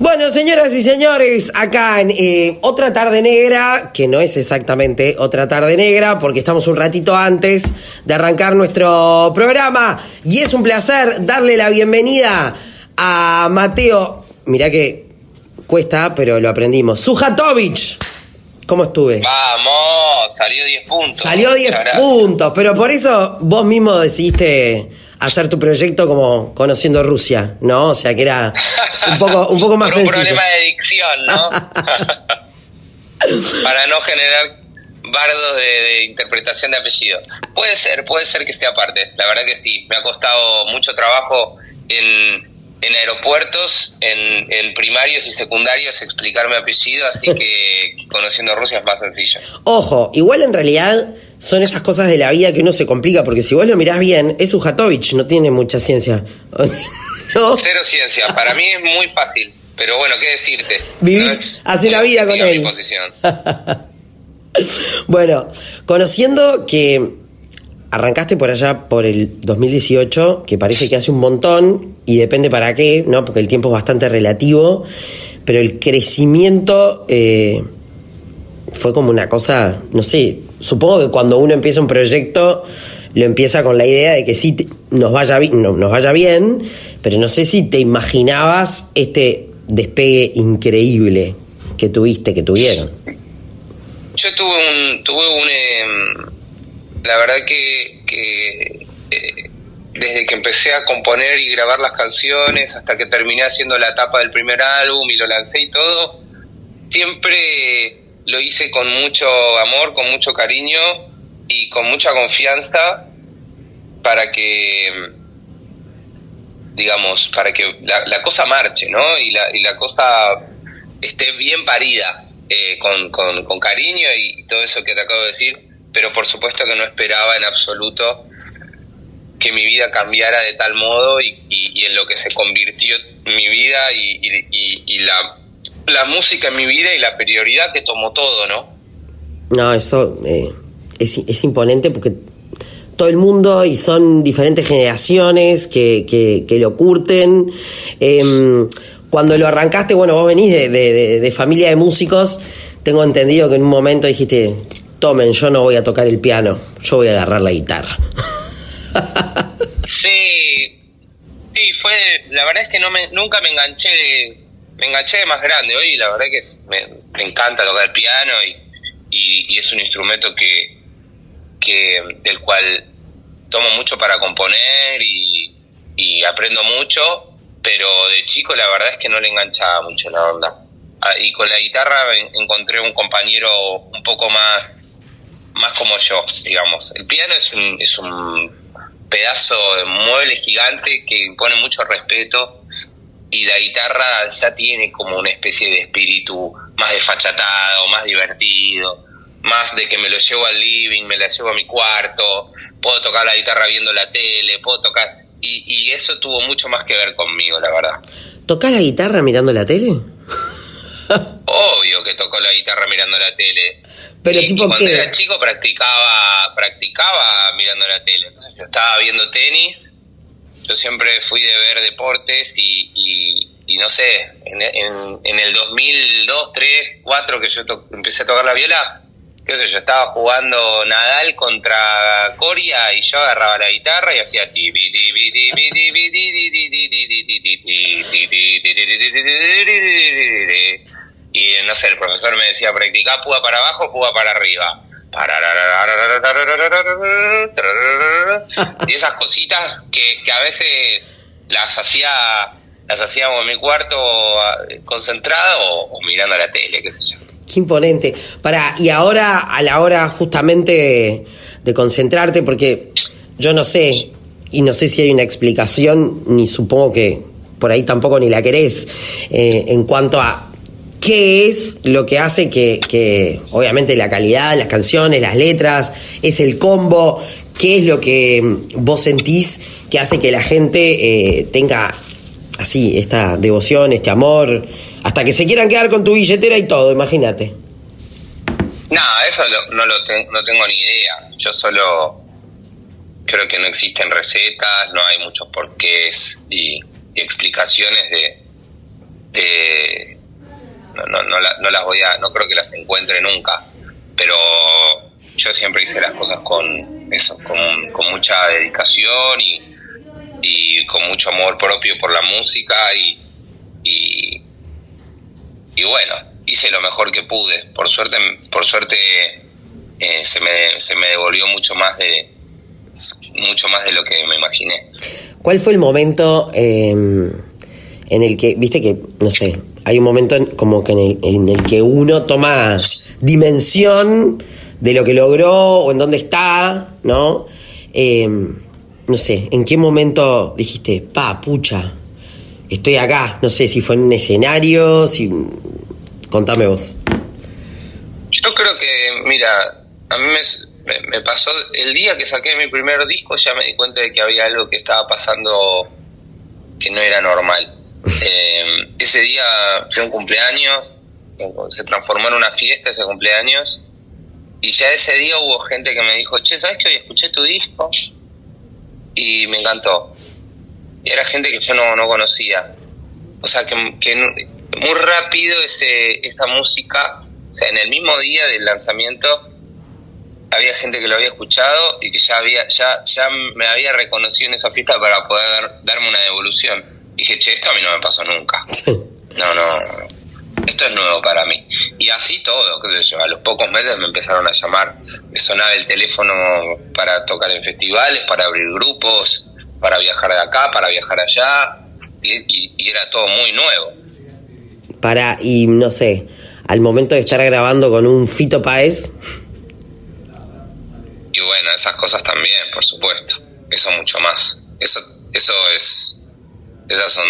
Bueno, señoras y señores, acá en eh, otra tarde negra, que no es exactamente otra tarde negra, porque estamos un ratito antes de arrancar nuestro programa, y es un placer darle la bienvenida a Mateo. Mirá que cuesta, pero lo aprendimos. Sujatovic. ¿Cómo estuve? Vamos, salió 10 puntos. Salió 10 puntos, pero por eso vos mismo decidiste hacer tu proyecto como conociendo Rusia, ¿no? O sea que era un poco, un poco más Por un sencillo. problema de dicción, ¿no? Para no generar bardos de, de interpretación de apellido. Puede ser, puede ser que esté aparte. La verdad que sí. Me ha costado mucho trabajo en, en aeropuertos, en, en primarios y secundarios explicar mi apellido, así que conociendo Rusia es más sencillo. Ojo, igual en realidad son esas cosas de la vida que uno se complica, porque si vos lo mirás bien, es Ujatovic, no tiene mucha ciencia. ¿No? Cero ciencia. Para mí es muy fácil. Pero bueno, ¿qué decirte? Vivís, No hace la vida con él. Bueno, conociendo que arrancaste por allá por el 2018, que parece que hace un montón, y depende para qué, ¿no? Porque el tiempo es bastante relativo, pero el crecimiento eh, fue como una cosa, no sé, supongo que cuando uno empieza un proyecto lo empieza con la idea de que sí nos vaya, no- nos vaya bien, pero no sé si te imaginabas este despegue increíble que tuviste, que tuvieron. Yo tuve un, tuve un, em, la verdad que, que eh, desde que empecé a componer y grabar las canciones hasta que terminé haciendo la tapa del primer álbum y lo lancé y todo, siempre lo hice con mucho amor, con mucho cariño y con mucha confianza para que, digamos, para que la, cosa marche, ¿no? Y la, y la cosa esté bien parida, eh, con, con cariño y todo eso que te acabo de decir, pero por supuesto que no esperaba en absoluto que mi vida cambiara de tal modo y, en lo que se convirtió mi vida y, la, música en mi vida y la prioridad que tomó todo, ¿no? No, eso eh, es, es imponente porque todo el mundo y son diferentes generaciones que, que, lo curten. Em, cuando lo arrancaste, bueno, vos venís de- de- de familia de músicos, tengo entendido que en un momento dijiste, tomen, yo no voy a tocar el piano, yo voy a agarrar la guitarra. Sí, sí, fue, la verdad es que no me, nunca me enganché me enganché de más grande hoy, la verdad que es- me, me encanta tocar el piano y, es un instrumento que, que del cual tomo mucho para componer y, aprendo mucho, pero de chico la verdad es que no le enganchaba mucho la onda. Ah, Y con la guitarra en- encontré un compañero un poco más, más como yo, digamos. El piano es un, es un pedazo de mueble gigante que impone mucho respeto y la guitarra ya tiene como una especie de espíritu más desfachatado, más divertido, más de que me lo llevo al living, me la llevo a mi cuarto, puedo tocar la guitarra viendo la tele, puedo tocar... Y, y eso tuvo mucho más que ver conmigo, la verdad. ¿Tocás la guitarra mirando la tele? Obvio que tocó la guitarra mirando la tele. Pero y, tipo y cuando qué? era chico practicaba, practicaba mirando la tele. Entonces yo estaba viendo tenis, yo siempre fui de ver deportes y, y, y no sé, en, en, en el 2002, 3, 4 que yo to- empecé a tocar la viola, yo, estaba jugando Nadal contra Coria y yo agarraba la guitarra y hacía y no sé, el profesor me decía, practica púa para abajo, púa para arriba. Y esas cositas que, que a veces las hacía las hacíamos en mi cuarto concentrado o, o, mirando la tele, qué sé yo. Qué imponente. Para, y ahora, a la hora justamente de concentrarte, porque yo no sé, y no sé si hay una explicación, ni supongo que por ahí tampoco ni la querés, eh, en cuanto a qué es lo que hace que, que, obviamente, la calidad, las canciones, las letras, es el combo, qué es lo que mm, vos sentís que hace que la gente eh, tenga así, esta devoción, este amor, hasta que se quieran quedar con tu billetera y todo, imagínate. Nada, eso no lo ten- no tengo ni idea. Yo solo creo que no existen recetas, no hay muchos porqués y, explicaciones de, no, no, no, las voy a, no creo que las encuentre nunca, pero yo siempre hice las cosas con eso, con, con mucha dedicación y, y, con mucho amor propio por la música y, y, bueno, hice lo mejor que pude. Por suerte, por suerte eh, se, me, se me devolvió mucho más de mucho más de lo que me imaginé. ¿Cuál fue el momento eh, en el que, viste que, no sé, hay un momento como que en el, en el que uno toma dimensión de lo que logró o en dónde está, ¿no? Eh, no sé, ¿en qué momento dijiste, pa, pucha, estoy acá? No sé si fue en un escenario, si... Contame vos. Yo creo que, mira, a mí me, pasó, el día que saqué mi primer disco ya me di cuenta de que había algo que estaba pasando que no era normal. Eh, ese día fue un cumpleaños, se transformó en una fiesta ese cumpleaños, y ya ese día hubo gente que me dijo, che, ¿sabes que hoy escuché tu disco? Y me encantó. Y era gente que yo no, no conocía. O sea, que, que muy rápido ese, esa música, o sea, en el mismo día del lanzamiento, había gente que lo había escuchado y que ya había ya ya me había reconocido en esa fiesta para poder darme una devolución. Dije, che, esto a mí no me pasó nunca. No, no, esto es nuevo para mí. Y así todo, qué sé yo, a los pocos meses me empezaron a llamar, me sonaba el teléfono para tocar en festivales, para abrir grupos, para viajar de acá, para viajar allá, y, y era todo muy nuevo. Para, y no sé, al momento de estar grabando con un Fito Paez y bueno, esas cosas también, por supuesto. Eso mucho más. Eso, eso es, esas son,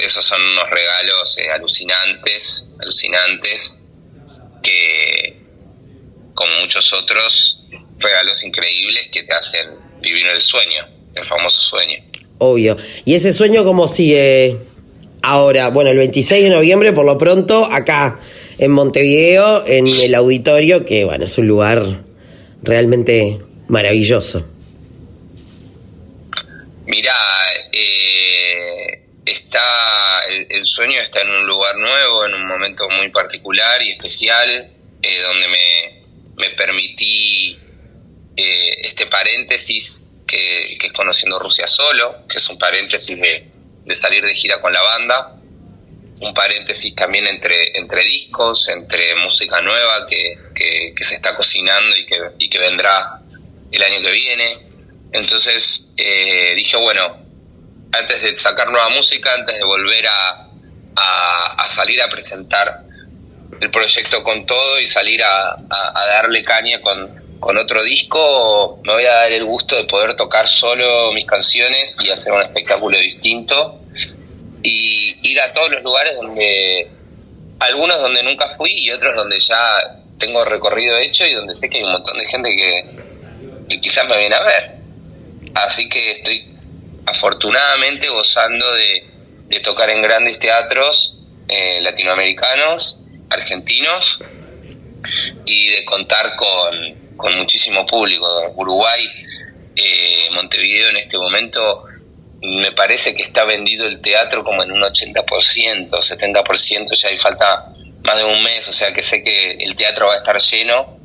esos son unos regalos eh, alucinantes, alucinantes, que como muchos otros regalos increíbles que te hacen vivir el sueño, el famoso sueño. Obvio. ¿Y ese sueño cómo sigue ahora? Bueno, el 26 de noviembre, por lo pronto, acá en Montevideo, en el auditorio, que bueno, es un lugar realmente maravilloso. Mira, eh, está el, sueño está en un lugar nuevo, en un momento muy particular y especial, eh, donde me, me permití eh, este paréntesis que, que, es conociendo Rusia solo, que es un paréntesis de, salir de gira con la banda, un paréntesis también entre, entre discos, entre música nueva que, que, se está cocinando y que, y que vendrá el año que viene. Entonces eh, dije, bueno, antes de sacar nueva música, antes de volver a, salir a presentar el proyecto con todo y salir a, darle caña con otro disco, me voy a dar el gusto de poder tocar solo mis canciones y hacer un espectáculo distinto y ir a todos los lugares donde, algunos donde nunca fui y otros donde ya tengo recorrido hecho y donde sé que hay un montón de gente que, quizás me viene a ver. Así que estoy afortunadamente gozando de, tocar en grandes teatros eh, latinoamericanos, argentinos y de contar con, con muchísimo público. Uruguay, eh, Montevideo en este momento me parece que está vendido el teatro como en un 80%, 70%, ya hay falta más de un mes, o sea que sé que el teatro va a estar lleno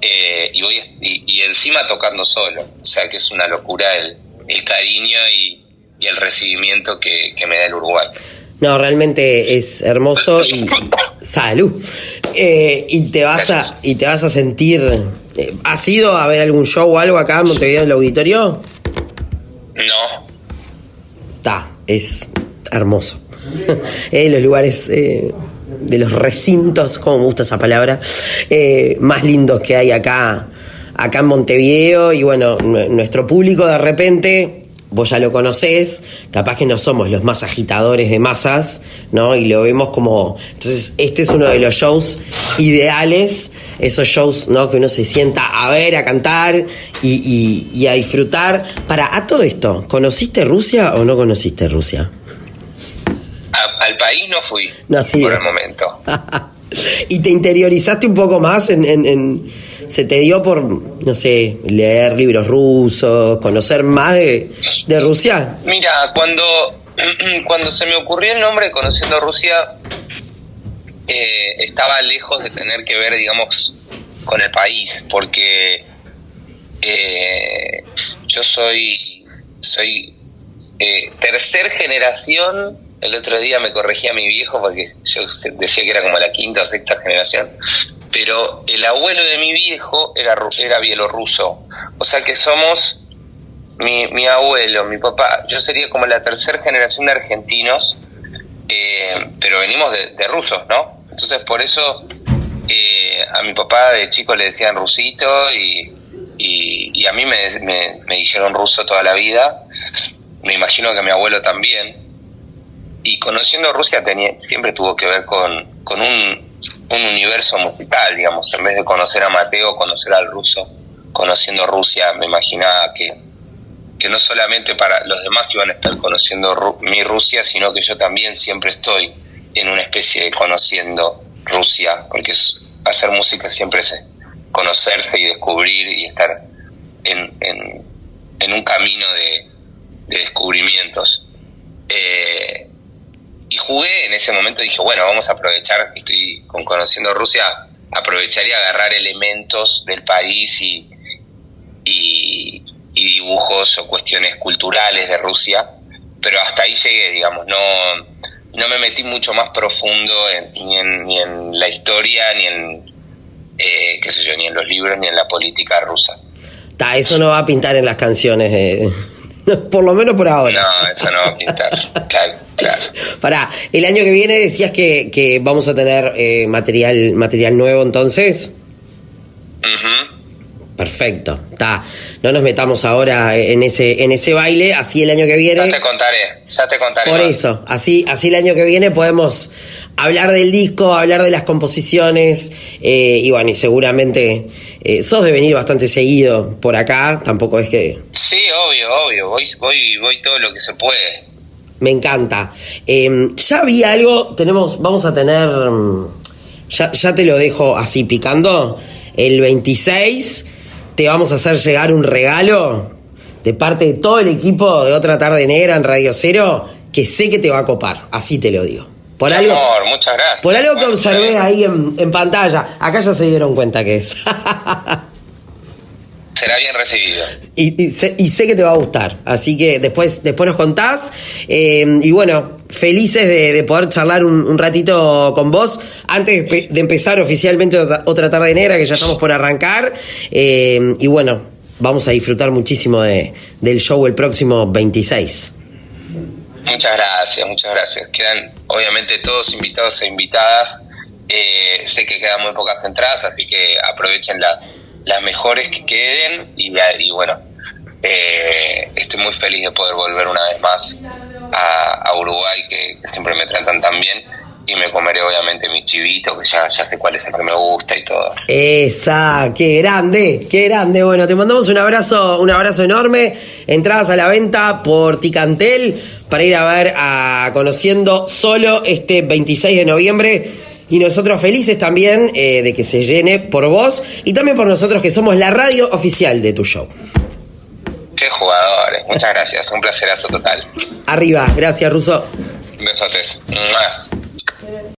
eh, y, voy, y, encima tocando solo, o sea que es una locura el, el cariño y, el recibimiento que, me da el Uruguay. No, realmente es hermoso y salud. Eh, y te vas a y te vas a sentir. Eh, ¿Has ido a ver algún show o algo acá en Montevideo en el auditorio? No, está, es hermoso. eh, los lugares eh, de los recintos, como me gusta esa palabra, más lindos que hay acá, acá en Montevideo. Y bueno, nuestro público de repente vos ya lo conocés, capaz que no somos los más agitadores de masas, ¿no? Y lo vemos como. Entonces, este es uno de los shows ideales, esos shows, ¿no? Que uno se sienta a ver, a cantar y, a disfrutar. Para, a todo esto, ¿conociste Rusia o no conociste Rusia? al país no fui no, por el momento. ¿Y te interiorizaste un poco más en se te dio por, no sé, leer libros rusos, conocer más de, Rusia? Mira, cuando, cuando se me ocurrió el nombre de Conociendo Rusia, eh, estaba lejos de tener que ver, digamos, con el país, porque eh, yo soy, soy eh, tercer generación. El otro día me corregía mi viejo porque yo decía que era como la quinta o sexta generación. Pero el abuelo de mi viejo era, era bielorruso. O sea que somos mi, mi abuelo, mi papá. Yo sería como la tercera generación de argentinos, eh, pero venimos de, rusos, ¿no? Entonces por eso eh, a mi papá de chico le decían rusito y, y, a mí me, me, dijeron ruso toda la vida. Me imagino que mi abuelo también. Y conociendo Rusia tenía, siempre tuvo que ver con, con un, un universo musical, digamos. En vez de conocer a Mateo, conocer al ruso. Conociendo Rusia, me imaginaba que, que no solamente para los demás iban a estar conociendo mi Rusia, sino que yo también siempre estoy en una especie de conociendo Rusia, porque hacer música siempre es conocerse y descubrir y estar en, en, un camino de, descubrimientos. Eh, y jugué en ese momento, dije, bueno, vamos a aprovechar, estoy con conociendo Rusia, aprovechar y agarrar elementos del país y, dibujos o cuestiones culturales de Rusia, pero hasta ahí llegué, digamos, no, no me metí mucho más profundo ni, en, la historia, ni en, eh, qué sé ni en los libros, ni en la política rusa. Ta, eso no va a pintar en las canciones, eh. por lo menos por ahora. No, eso no va a pintar, claro, claro. Pará, el año que viene decías que, que vamos a tener eh, material, material nuevo entonces. Perfecto, está. No nos metamos ahora en ese en ese baile, así el año que viene. Ya te contaré, ya te contaré. Por eso, así así el año que viene podemos hablar del disco, hablar de las composiciones eh, y bueno, y seguramente eh, sos de venir bastante seguido por acá, tampoco es que... Sí, obvio, obvio, voy, voy, voy todo lo que se puede. Me encanta. Em, ya vi algo, tenemos, vamos a tener, mm, ya, ya te lo dejo así picando, el 26 te vamos a hacer llegar un regalo de parte de todo el equipo de Otra Tarde Negra en Radio Cero que sé que te va a copar, así te lo digo. Por algo, muchas gracias. Por algo que observé ahí en, pantalla. Acá ya se dieron cuenta que es. Será bien recibido. Y, sé, que te va a gustar. Así que después, después nos contás. Eh, y bueno, felices de, poder charlar un, ratito con vos. Antes de empezar oficialmente otra, tarde negra, que ya estamos por arrancar. Eh, y bueno, vamos a disfrutar muchísimo de, del show el próximo 26. Muchas gracias, muchas gracias. Quedan obviamente todos invitados e invitadas. Eh, sé que quedan muy pocas entradas, así que aprovechen las, las mejores que queden y, y bueno, eh, estoy muy feliz de poder volver una vez más a, Uruguay, que, siempre me tratan tan bien y me comeré obviamente mi chivito, que ya, ya sé cuál es el que me gusta y todo. Esa, qué grande, qué grande. Bueno, te mandamos un abrazo, un abrazo enorme. Entradas a la venta por Ticantel para ir a ver a Conociendo solo este 26 de noviembre. Y nosotros felices también eh, de que se llene por vos y también por nosotros que somos la radio oficial de tu show. Qué jugadores, muchas gracias, un placerazo total. Arriba, gracias Russo. Besotes. Más. Yeah.